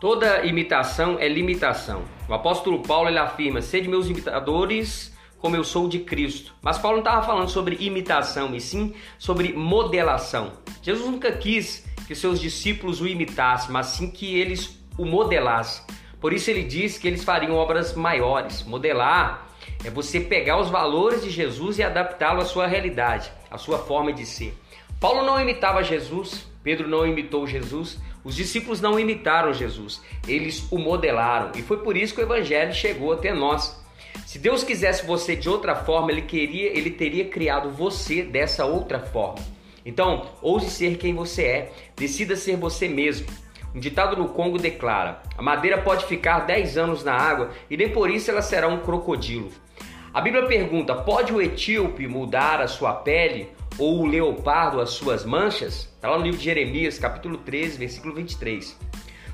Toda imitação é limitação. O apóstolo Paulo ele afirma: sede meus imitadores como eu sou de Cristo. Mas Paulo não estava falando sobre imitação, e sim sobre modelação. Jesus nunca quis que seus discípulos o imitassem, mas sim que eles o modelassem. Por isso ele diz que eles fariam obras maiores. Modelar é você pegar os valores de Jesus e adaptá-lo à sua realidade, à sua forma de ser. Paulo não imitava Jesus, Pedro não imitou Jesus, os discípulos não imitaram Jesus, eles o modelaram. E foi por isso que o evangelho chegou até nós. Se Deus quisesse você de outra forma, ele queria, ele teria criado você dessa outra forma. Então, ouse ser quem você é, decida ser você mesmo. Um ditado no Congo declara: a madeira pode ficar 10 anos na água e nem por isso ela será um crocodilo. A Bíblia pergunta: pode o etíope mudar a sua pele ou o leopardo as suas manchas? Está lá no livro de Jeremias, capítulo 13, versículo 23.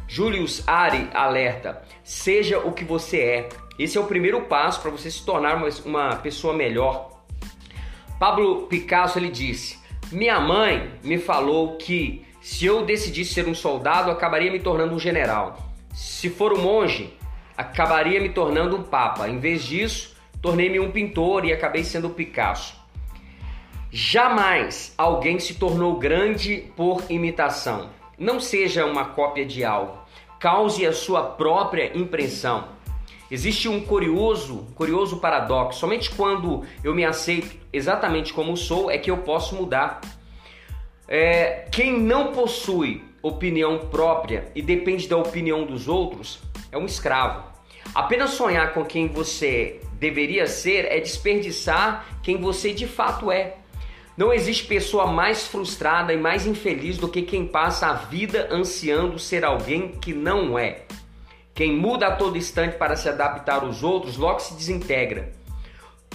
Julius Ari alerta: seja o que você é. Esse é o primeiro passo para você se tornar uma, pessoa melhor. Pablo Picasso ele disse: Minha mãe me falou que se eu decidisse ser um soldado, acabaria me tornando um general. Se for um monge, acabaria me tornando um papa. Em vez disso, tornei-me um pintor e acabei sendo Picasso. Jamais alguém se tornou grande por imitação. Não seja uma cópia de algo. Cause a sua própria impressão. Existe um curioso, curioso paradoxo. Somente quando eu me aceito exatamente como sou é que eu posso mudar. É, quem não possui opinião própria e depende da opinião dos outros é um escravo. Apenas sonhar com quem você deveria ser é desperdiçar quem você de fato é. Não existe pessoa mais frustrada e mais infeliz do que quem passa a vida ansiando ser alguém que não é. Quem muda a todo instante para se adaptar aos outros logo se desintegra.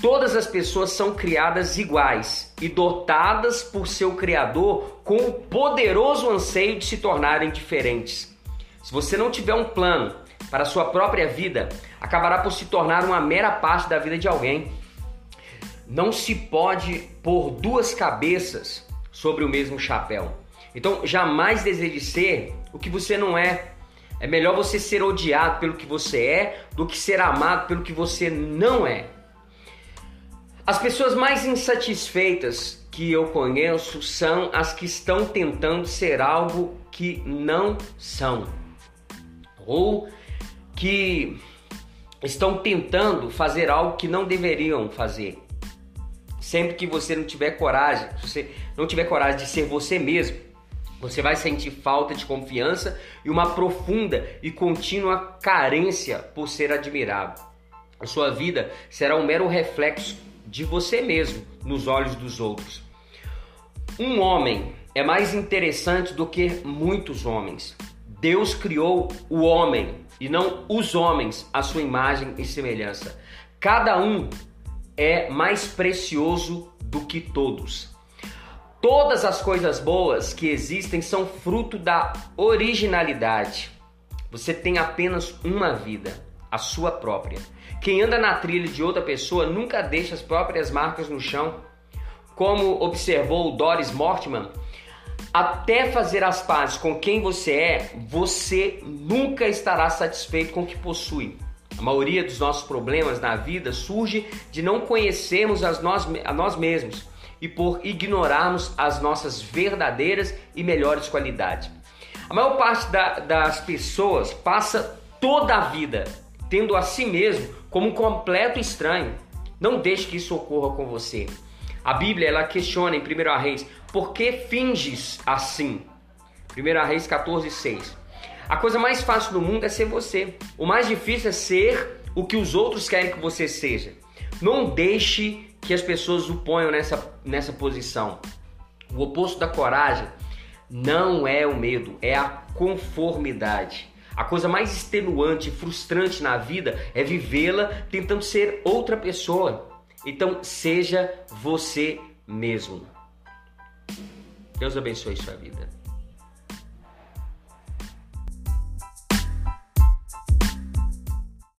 Todas as pessoas são criadas iguais e dotadas por seu Criador com o poderoso anseio de se tornarem diferentes. Se você não tiver um plano para sua própria vida, acabará por se tornar uma mera parte da vida de alguém. Não se pode pôr duas cabeças sobre o mesmo chapéu. Então, jamais deseje ser o que você não é. É melhor você ser odiado pelo que você é do que ser amado pelo que você não é. As pessoas mais insatisfeitas que eu conheço são as que estão tentando ser algo que não são. Ou que estão tentando fazer algo que não deveriam fazer. Sempre que você não tiver coragem, você não tiver coragem de ser você mesmo, você vai sentir falta de confiança e uma profunda e contínua carência por ser admirado. A sua vida será um mero reflexo de você mesmo nos olhos dos outros. Um homem é mais interessante do que muitos homens. Deus criou o homem e não os homens à sua imagem e semelhança. Cada um é mais precioso do que todos. Todas as coisas boas que existem são fruto da originalidade. Você tem apenas uma vida, a sua própria. Quem anda na trilha de outra pessoa nunca deixa as próprias marcas no chão. Como observou Doris Mortimer, até fazer as pazes com quem você é, você nunca estará satisfeito com o que possui. A maioria dos nossos problemas na vida surge de não conhecermos as nós, a nós mesmos e por ignorarmos as nossas verdadeiras e melhores qualidades. A maior parte da, das pessoas passa toda a vida tendo a si mesmo como um completo estranho. Não deixe que isso ocorra com você. A Bíblia ela questiona em 1 Reis, por que finges assim? 1 Reis 14, 6. A coisa mais fácil do mundo é ser você. O mais difícil é ser o que os outros querem que você seja. Não deixe que as pessoas o ponham nessa, nessa posição. O oposto da coragem não é o medo, é a conformidade. A coisa mais extenuante e frustrante na vida é vivê-la tentando ser outra pessoa. Então, seja você mesmo. Deus abençoe sua vida.